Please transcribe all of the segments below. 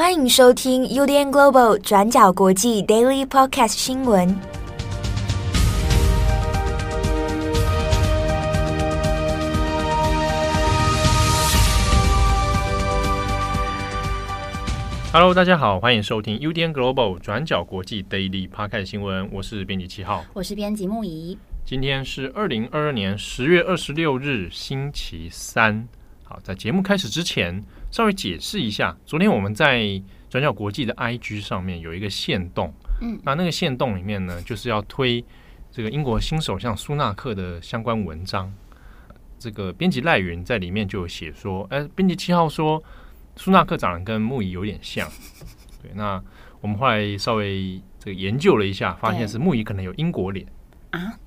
欢迎收听 UDN Global 转角国际 Daily Podcast 新闻。Hello，大家好，欢迎收听 UDN Global 转角国际 Daily Podcast 新闻。我是编辑七号，我是编辑木仪。今天是二零二二年十月二十六日，星期三。好，在节目开始之前，稍微解释一下，昨天我们在转角国际的 IG 上面有一个线动，嗯，那那个线动里面呢，就是要推这个英国新首相苏纳克的相关文章。这个编辑赖云在里面就有写说，哎，编辑七号说苏纳克长得跟木仪有点像，对，那我们后来稍微这个研究了一下，发现是木仪可能有英国脸啊。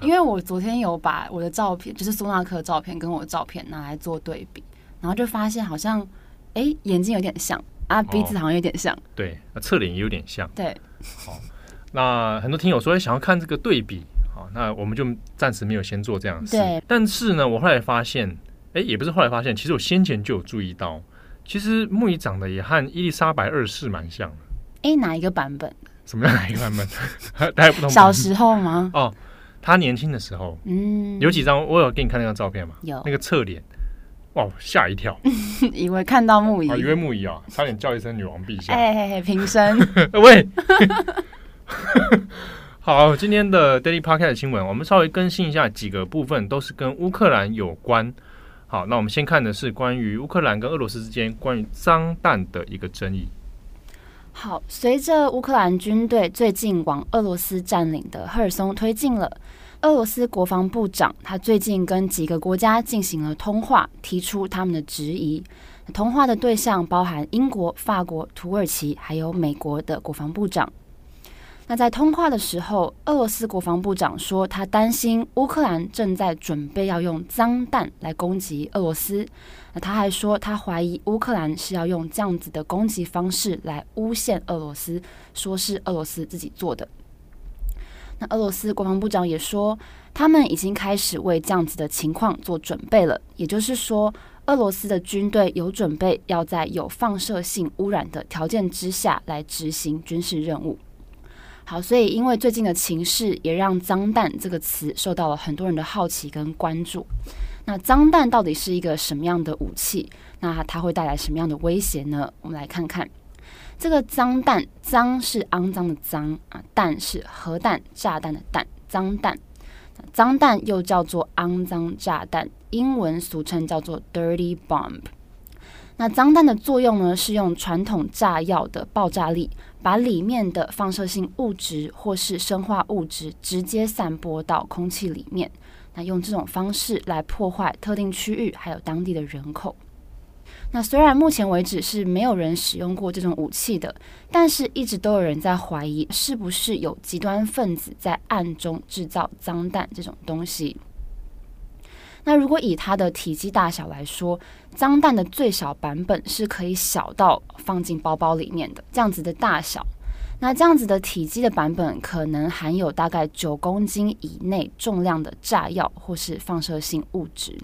因为我昨天有把我的照片，就是苏纳克的照片跟我的照片拿来做对比，然后就发现好像，哎，眼睛有点像啊，鼻子好像有点像，哦、对，侧脸也有点像，对。好，那很多听友说想要看这个对比，好，那我们就暂时没有先做这样的事。对。但是呢，我后来发现，哎，也不是后来发现，其实我先前就有注意到，其实木仪长得也和伊丽莎白二世蛮像的。哎，哪一个版本？什么叫哪一个版本？大家不同。小时候吗？哦。他年轻的时候，嗯，有几张我有给你看那张照片吗？有那个侧脸，哇，吓一跳，以为看到木仪，以为木仪啊，差点叫一声女王陛下。哎平身，喂，好，今天的 Daily Podcast 新闻，我们稍微更新一下几个部分，都是跟乌克兰有关。好，那我们先看的是关于乌克兰跟俄罗斯之间关于脏弹的一个争议。好，随着乌克兰军队最近往俄罗斯占领的赫尔松推进了，俄罗斯国防部长他最近跟几个国家进行了通话，提出他们的质疑。通话的对象包含英国、法国、土耳其，还有美国的国防部长。那在通话的时候，俄罗斯国防部长说，他担心乌克兰正在准备要用脏弹来攻击俄罗斯。那他还说，他怀疑乌克兰是要用这样子的攻击方式来诬陷俄罗斯，说是俄罗斯自己做的。那俄罗斯国防部长也说，他们已经开始为这样子的情况做准备了，也就是说，俄罗斯的军队有准备要在有放射性污染的条件之下来执行军事任务。好，所以因为最近的情势，也让“脏弹”这个词受到了很多人的好奇跟关注。那脏弹到底是一个什么样的武器？那它会带来什么样的威胁呢？我们来看看这个脏弹，脏是肮脏的脏啊，弹是核弹、炸弹的弹，脏弹。脏弹又叫做肮脏炸弹，英文俗称叫做 dirty bomb。那脏弹的作用呢，是用传统炸药的爆炸力，把里面的放射性物质或是生化物质直接散播到空气里面。那用这种方式来破坏特定区域，还有当地的人口。那虽然目前为止是没有人使用过这种武器的，但是一直都有人在怀疑，是不是有极端分子在暗中制造脏弹这种东西。那如果以它的体积大小来说，脏弹的最小版本是可以小到放进包包里面的这样子的大小。那这样子的体积的版本，可能含有大概九公斤以内重量的炸药或是放射性物质。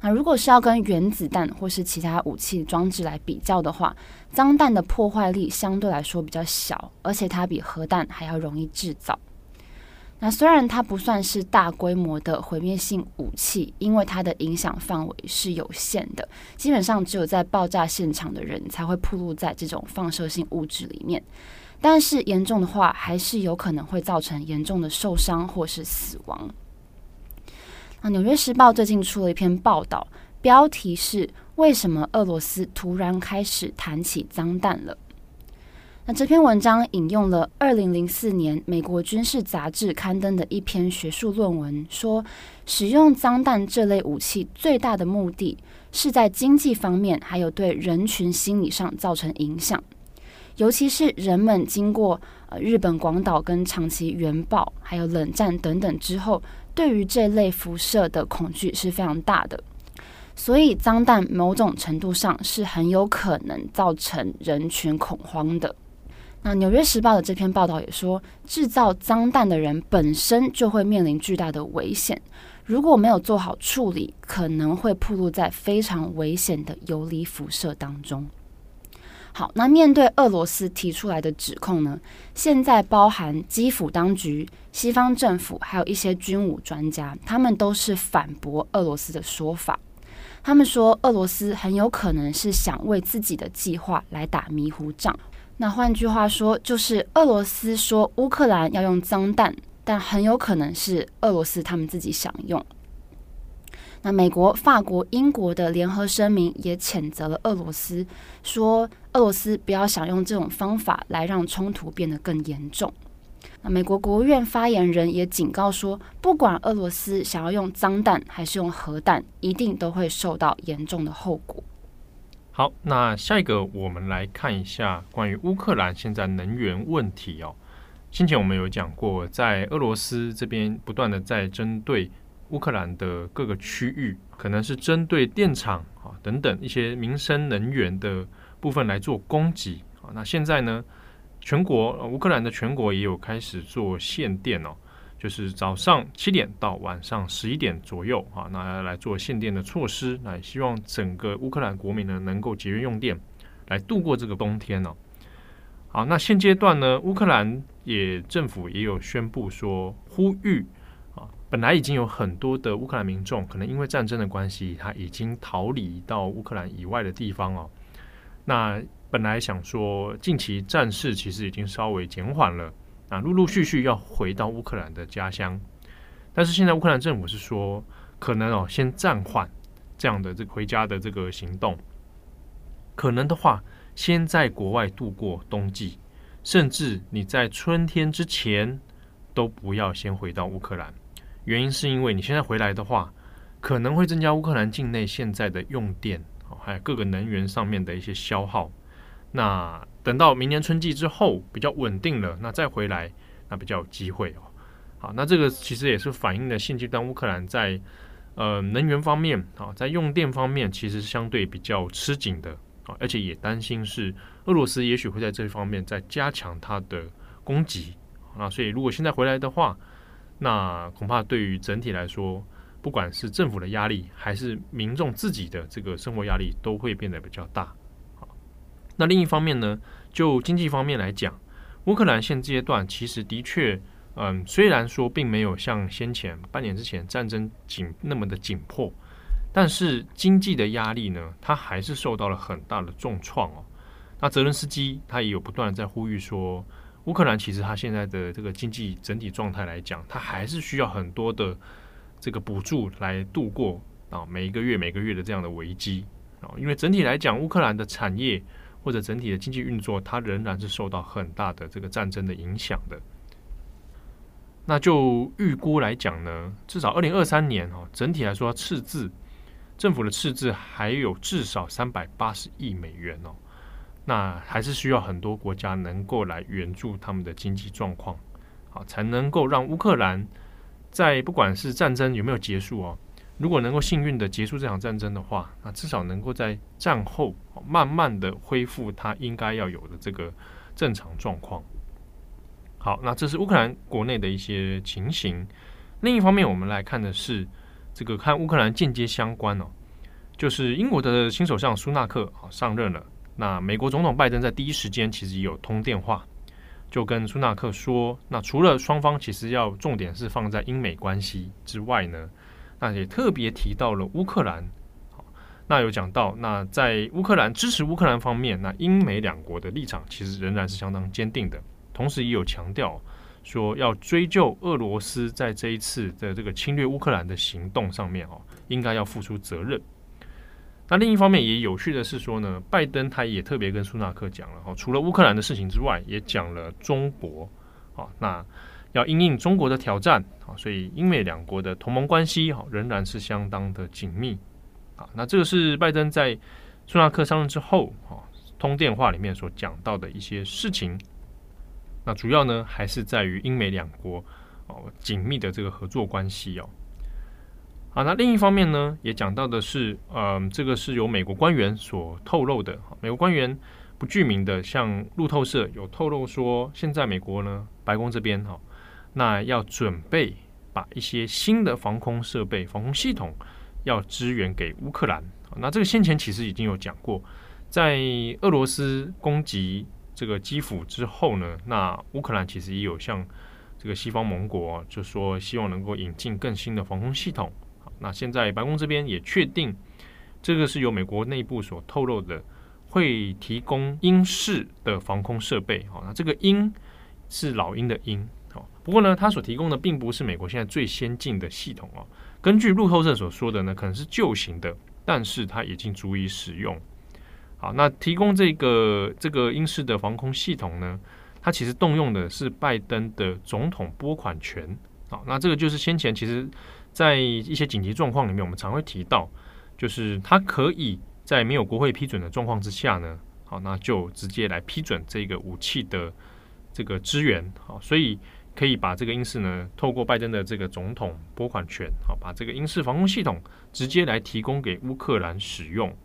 那如果是要跟原子弹或是其他武器装置来比较的话，脏弹的破坏力相对来说比较小，而且它比核弹还要容易制造。那虽然它不算是大规模的毁灭性武器，因为它的影响范围是有限的，基本上只有在爆炸现场的人才会暴露在这种放射性物质里面。但是严重的话，还是有可能会造成严重的受伤或是死亡。那《纽约时报》最近出了一篇报道，标题是“为什么俄罗斯突然开始谈起脏弹了”。那这篇文章引用了二零零四年美国军事杂志刊登的一篇学术论文，说使用脏弹这类武器最大的目的是在经济方面，还有对人群心理上造成影响。尤其是人们经过呃日本广岛跟长崎原爆，还有冷战等等之后，对于这类辐射的恐惧是非常大的。所以脏弹某种程度上是很有可能造成人群恐慌的。那《纽约时报》的这篇报道也说，制造脏弹的人本身就会面临巨大的危险，如果没有做好处理，可能会暴露在非常危险的游离辐射当中。好，那面对俄罗斯提出来的指控呢，现在包含基辅当局、西方政府，还有一些军武专家，他们都是反驳俄罗斯的说法。他们说，俄罗斯很有可能是想为自己的计划来打迷糊仗。那换句话说，就是俄罗斯说乌克兰要用脏弹，但很有可能是俄罗斯他们自己想用。那美国、法国、英国的联合声明也谴责了俄罗斯，说俄罗斯不要想用这种方法来让冲突变得更严重。那美国国务院发言人也警告说，不管俄罗斯想要用脏弹还是用核弹，一定都会受到严重的后果。好，那下一个我们来看一下关于乌克兰现在能源问题哦。先前我们有讲过，在俄罗斯这边不断的在针对。乌克兰的各个区域，可能是针对电厂啊等等一些民生能源的部分来做攻击啊。那现在呢，全国乌克兰的全国也有开始做限电哦，就是早上七点到晚上十一点左右啊，那来做限电的措施，来希望整个乌克兰国民呢能够节约用电，来度过这个冬天哦。好，那现阶段呢，乌克兰也政府也有宣布说呼吁。本来已经有很多的乌克兰民众，可能因为战争的关系，他已经逃离到乌克兰以外的地方哦。那本来想说，近期战事其实已经稍微减缓了，啊，陆陆续续要回到乌克兰的家乡。但是现在乌克兰政府是说，可能哦，先暂缓这样的这回家的这个行动。可能的话，先在国外度过冬季，甚至你在春天之前都不要先回到乌克兰。原因是因为你现在回来的话，可能会增加乌克兰境内现在的用电，还有各个能源上面的一些消耗。那等到明年春季之后比较稳定了，那再回来，那比较有机会哦。好，那这个其实也是反映了现阶段乌克兰在呃能源方面啊，在用电方面其实相对比较吃紧的啊，而且也担心是俄罗斯也许会在这方面再加强它的攻击。那所以如果现在回来的话，那恐怕对于整体来说，不管是政府的压力，还是民众自己的这个生活压力，都会变得比较大。好，那另一方面呢，就经济方面来讲，乌克兰现阶段其实的确，嗯，虽然说并没有像先前半年之前战争紧那么的紧迫，但是经济的压力呢，它还是受到了很大的重创哦。那泽伦斯基他也有不断在呼吁说。乌克兰其实它现在的这个经济整体状态来讲，它还是需要很多的这个补助来度过啊每一个月每个月的这样的危机啊，因为整体来讲，乌克兰的产业或者整体的经济运作，它仍然是受到很大的这个战争的影响的。那就预估来讲呢，至少二零二三年哦，整体来说赤字政府的赤字还有至少三百八十亿美元哦。那还是需要很多国家能够来援助他们的经济状况，好，才能够让乌克兰在不管是战争有没有结束哦，如果能够幸运的结束这场战争的话，那至少能够在战后慢慢的恢复它应该要有的这个正常状况。好，那这是乌克兰国内的一些情形。另一方面，我们来看的是这个看乌克兰间接相关哦，就是英国的新首相苏纳克啊上任了。那美国总统拜登在第一时间其实也有通电话，就跟苏纳克说，那除了双方其实要重点是放在英美关系之外呢，那也特别提到了乌克兰。那有讲到，那在乌克兰支持乌克兰方面，那英美两国的立场其实仍然是相当坚定的，同时也有强调说要追究俄罗斯在这一次的这个侵略乌克兰的行动上面哦，应该要付出责任。那另一方面也有趣的是说呢，拜登他也特别跟苏纳克讲了，除了乌克兰的事情之外，也讲了中国，啊，那要因应中国的挑战，啊，所以英美两国的同盟关系，哈，仍然是相当的紧密，啊，那这个是拜登在苏纳克上任之后，哈，通电话里面所讲到的一些事情，那主要呢还是在于英美两国哦紧密的这个合作关系哦。啊，那另一方面呢，也讲到的是，嗯、呃，这个是由美国官员所透露的。哈美国官员不具名的，像路透社有透露说，现在美国呢，白宫这边哈，那要准备把一些新的防空设备、防空系统要支援给乌克兰。那这个先前其实已经有讲过，在俄罗斯攻击这个基辅之后呢，那乌克兰其实也有向这个西方盟国就说希望能够引进更新的防空系统。那现在白宫这边也确定，这个是由美国内部所透露的，会提供鹰式的防空设备。好，那这个鹰是老鹰的鹰。好，不过呢，它所提供的并不是美国现在最先进的系统哦。根据路透社所说的呢，可能是旧型的，但是它已经足以使用。好，那提供这个这个英式的防空系统呢，它其实动用的是拜登的总统拨款权。好，那这个就是先前其实，在一些紧急状况里面，我们常会提到，就是它可以在没有国会批准的状况之下呢，好，那就直接来批准这个武器的这个支援。好，所以可以把这个英式呢，透过拜登的这个总统拨款权，好，把这个英式防空系统直接来提供给乌克兰使用。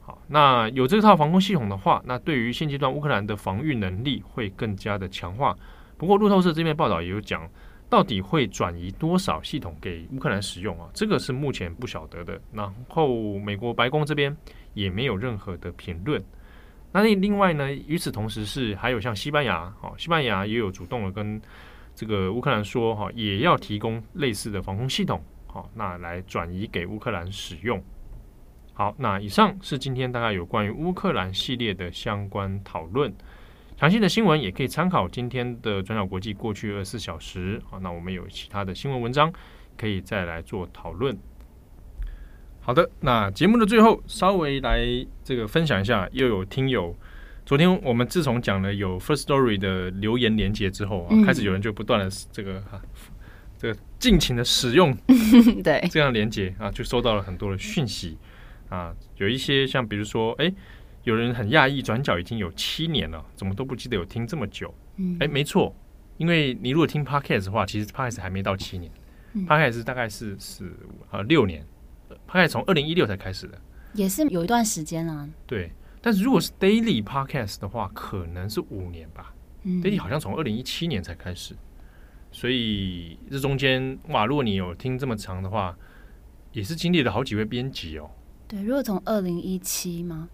好，那有这套防空系统的话，那对于现阶段乌克兰的防御能力会更加的强化。不过路透社这边报道也有讲，到底会转移多少系统给乌克兰使用啊？这个是目前不晓得的。然后美国白宫这边也没有任何的评论。那另外呢，与此同时是还有像西班牙，哦，西班牙也有主动的跟这个乌克兰说，哈，也要提供类似的防空系统，好，那来转移给乌克兰使用。好，那以上是今天大概有关于乌克兰系列的相关讨论。详细的新闻也可以参考今天的转角国际过去二十四小时。啊，那我们有其他的新闻文章可以再来做讨论。好的，那节目的最后稍微来这个分享一下，又有听友昨天我们自从讲了有 First Story 的留言连接之后啊，开始有人就不断的这个哈、啊、这个尽情的使用 对这样连接啊，就收到了很多的讯息。啊，有一些像比如说，哎，有人很讶异，转角已经有七年了，怎么都不记得有听这么久？嗯，哎，没错，因为你如果听 Podcast 的话，其实 Podcast 还没到七年，嗯，Podcast 大概是是呃六年，Podcast 从二零一六才开始的，也是有一段时间啊。对，但是如果是 Daily Podcast 的话，可能是五年吧。嗯，Daily 好像从二零一七年才开始，所以这中间哇，如果你有听这么长的话，也是经历了好几位编辑哦。对，如果从二零一七吗？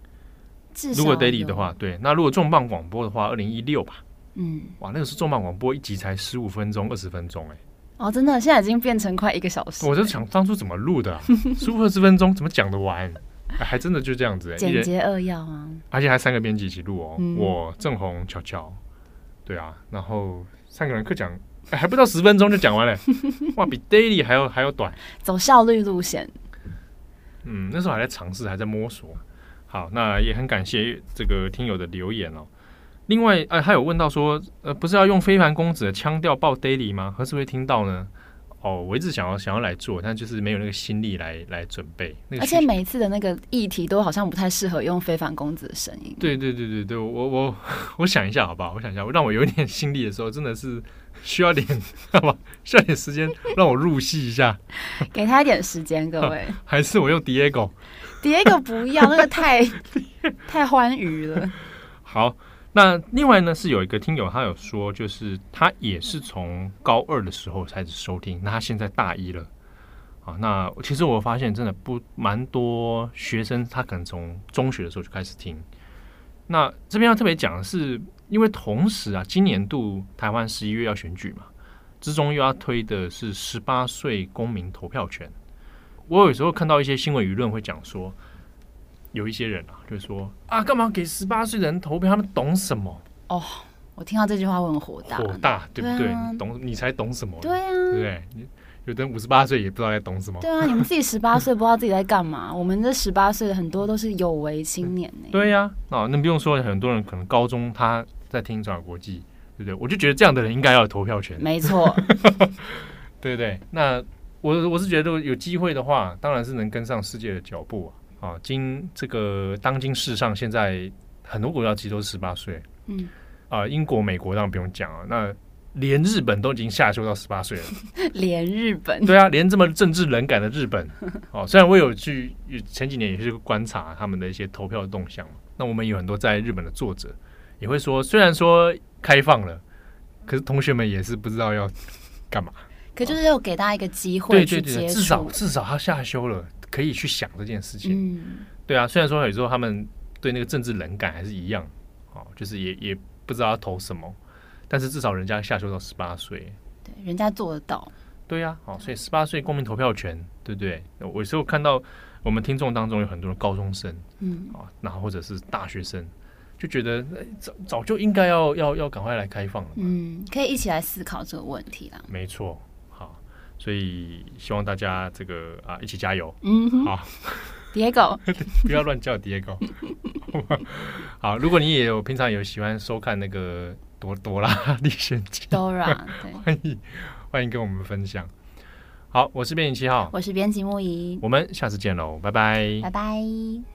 如果 daily 的话，对，那如果重磅广播的话，二零一六吧。嗯，哇，那个是重磅广播，一集才十五分钟、二十分钟，哎，哦，真的，现在已经变成快一个小时。我就想当初怎么录的、啊，十五二十分钟怎么讲得完？还真的就这样子，简洁扼要啊。而且还三个编辑一起录哦，嗯、我郑红、乔乔，对啊，然后三个人客讲，还不到十分钟就讲完了，哇，比 daily 还要还要短，走效率路线。嗯，那时候还在尝试，还在摸索。好，那也很感谢这个听友的留言哦。另外，哎、呃，他有问到说，呃，不是要用非凡公子的腔调报 daily 吗？何时会听到呢？哦，我一直想要想要来做，但就是没有那个心力来来准备。那个、而且每一次的那个议题都好像不太适合用非凡公子的声音。对对对对对，我我 我想一下，好不好？我想一下，让我有一点心力的时候，真的是。需要点，好吧？需要点时间让我入戏一下，给他一点时间，各位。还是我用 Diego？Diego 不要，那个太 太欢愉了。好，那另外呢，是有一个听友，他有说，就是他也是从高二的时候开始收听，那他现在大一了。啊，那其实我发现真的不蛮多学生，他可能从中学的时候就开始听。那这边要特别讲的是。因为同时啊，今年度台湾十一月要选举嘛，之中又要推的是十八岁公民投票权。我有时候看到一些新闻舆论会讲说，有一些人啊，就是说啊，干嘛给十八岁的人投票？他们懂什么？哦，我听到这句话会很火大，火大，对不对？啊、你懂，你才懂什么？对啊，对不对？有的人五十八岁也不知道在懂什么。对啊，你们自己十八岁不知道自己在干嘛？我们这十八岁的很多都是有为青年呢。对呀，啊，那不用说，很多人可能高中他在听转角国际，对不对？我就觉得这样的人应该要有投票权。没错，对不对？那我我是觉得有机会的话，当然是能跟上世界的脚步啊！啊，今这个当今世上现在很多国家其实都是十八岁，嗯，啊，英国、美国当然不用讲啊，那。连日本都已经下修到十八岁了，连日本对啊，连这么政治冷感的日本哦，虽然我有去前几年也是观察他们的一些投票的动向，那我们有很多在日本的作者也会说，虽然说开放了，可是同学们也是不知道要干嘛，可就是要给大家一个机会对对对，至少至少他下修了，可以去想这件事情。嗯，对啊，虽然说有时候他们。对那个政治冷感还是一样，哦，就是也也不知道要投什么，但是至少人家下修到十八岁，对，人家做得到，对呀，哦，所以十八岁公民投票权，对不对？我有时候看到我们听众当中有很多的高中生，嗯，啊，然后或者是大学生，就觉得早早就应该要要要赶快来开放了，嗯，可以一起来思考这个问题啦，没错。好所以希望大家这个啊一起加油，嗯，好，Diego，不要乱叫 Diego。好，如果你也有平常有喜欢收看那个朵朵拉历险记，Dora，欢迎欢迎跟我们分享。好，我是编辑七号，我是编辑木仪，我们下次见喽，拜拜，拜拜。